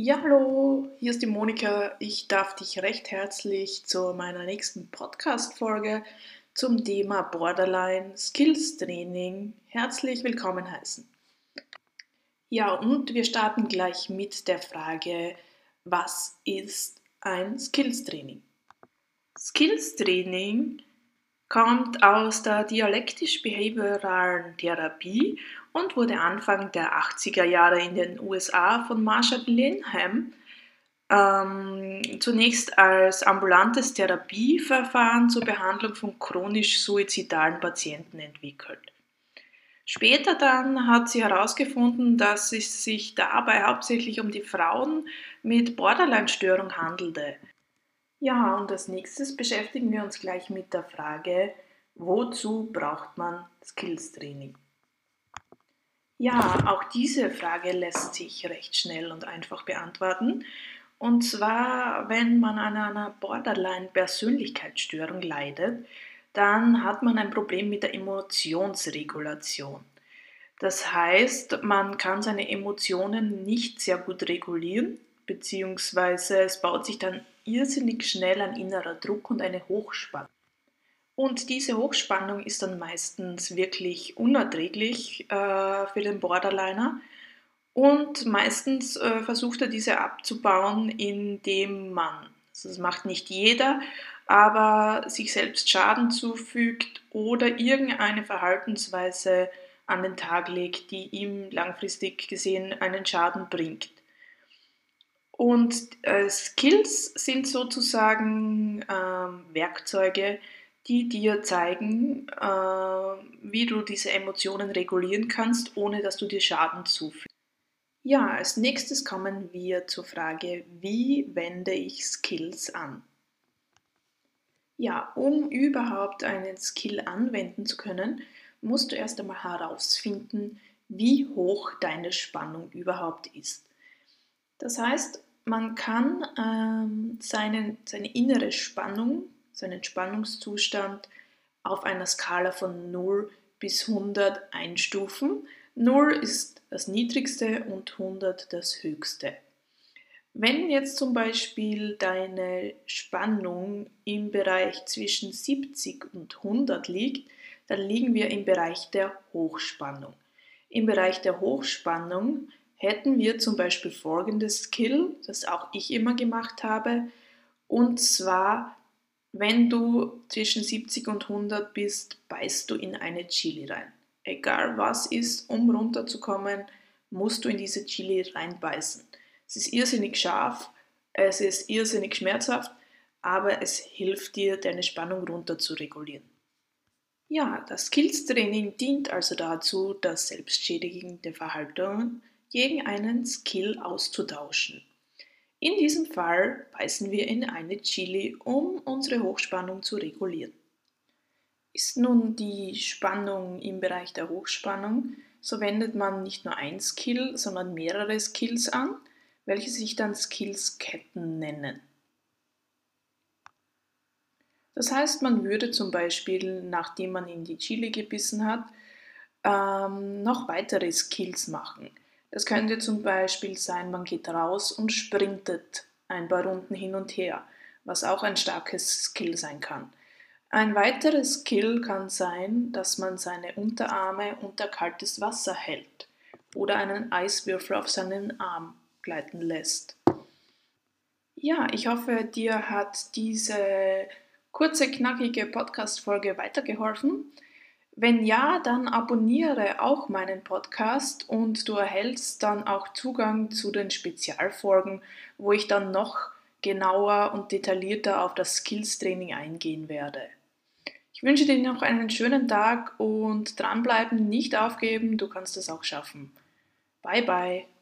Ja, hallo, hier ist die Monika. Ich darf dich recht herzlich zu meiner nächsten Podcast-Folge zum Thema Borderline Skills Training herzlich willkommen heißen. Ja, und wir starten gleich mit der Frage, was ist ein Skills Training? Skills Training kommt aus der dialektisch-behavioralen Therapie und wurde Anfang der 80er Jahre in den USA von Marshall Linham ähm, zunächst als ambulantes Therapieverfahren zur Behandlung von chronisch suizidalen Patienten entwickelt. Später dann hat sie herausgefunden, dass es sich dabei hauptsächlich um die Frauen mit Borderline-Störung handelte. Ja, und als nächstes beschäftigen wir uns gleich mit der Frage, wozu braucht man Skills-Training? Ja, auch diese Frage lässt sich recht schnell und einfach beantworten. Und zwar, wenn man an einer Borderline-Persönlichkeitsstörung leidet, dann hat man ein Problem mit der Emotionsregulation. Das heißt, man kann seine Emotionen nicht sehr gut regulieren, beziehungsweise es baut sich dann irrsinnig schnell ein innerer Druck und eine Hochspannung. Und diese Hochspannung ist dann meistens wirklich unerträglich äh, für den Borderliner. Und meistens äh, versucht er diese abzubauen, indem man, also das macht nicht jeder, aber sich selbst Schaden zufügt oder irgendeine Verhaltensweise an den Tag legt, die ihm langfristig gesehen einen Schaden bringt. Und äh, Skills sind sozusagen äh, Werkzeuge, die dir zeigen, äh, wie du diese Emotionen regulieren kannst, ohne dass du dir Schaden zufügst. Ja, als nächstes kommen wir zur Frage, wie wende ich Skills an? Ja, um überhaupt einen Skill anwenden zu können, musst du erst einmal herausfinden, wie hoch deine Spannung überhaupt ist. Das heißt, man kann ähm, seine, seine innere Spannung seinen Spannungszustand auf einer Skala von 0 bis 100 einstufen. 0 ist das niedrigste und 100 das höchste. Wenn jetzt zum Beispiel deine Spannung im Bereich zwischen 70 und 100 liegt, dann liegen wir im Bereich der Hochspannung. Im Bereich der Hochspannung hätten wir zum Beispiel folgendes Skill, das auch ich immer gemacht habe, und zwar wenn du zwischen 70 und 100 bist, beißt du in eine Chili rein. Egal was ist, um runterzukommen, musst du in diese Chili reinbeißen. Es ist irrsinnig scharf, es ist irrsinnig schmerzhaft, aber es hilft dir, deine Spannung runter zu regulieren. Ja, das Skills-Training dient also dazu, das selbstschädigende Verhalten gegen einen Skill auszutauschen. In diesem Fall beißen wir in eine Chili, um unsere Hochspannung zu regulieren. Ist nun die Spannung im Bereich der Hochspannung, so wendet man nicht nur ein Skill, sondern mehrere Skills an, welche sich dann Skillsketten nennen. Das heißt, man würde zum Beispiel, nachdem man in die Chili gebissen hat, ähm, noch weitere Skills machen. Es könnte zum Beispiel sein, man geht raus und sprintet ein paar Runden hin und her, was auch ein starkes Skill sein kann. Ein weiteres Skill kann sein, dass man seine Unterarme unter kaltes Wasser hält oder einen Eiswürfel auf seinen Arm gleiten lässt. Ja, ich hoffe, dir hat diese kurze, knackige Podcast-Folge weitergeholfen. Wenn ja, dann abonniere auch meinen Podcast und du erhältst dann auch Zugang zu den Spezialfolgen, wo ich dann noch genauer und detaillierter auf das Skills-Training eingehen werde. Ich wünsche dir noch einen schönen Tag und dranbleiben, nicht aufgeben, du kannst es auch schaffen. Bye bye.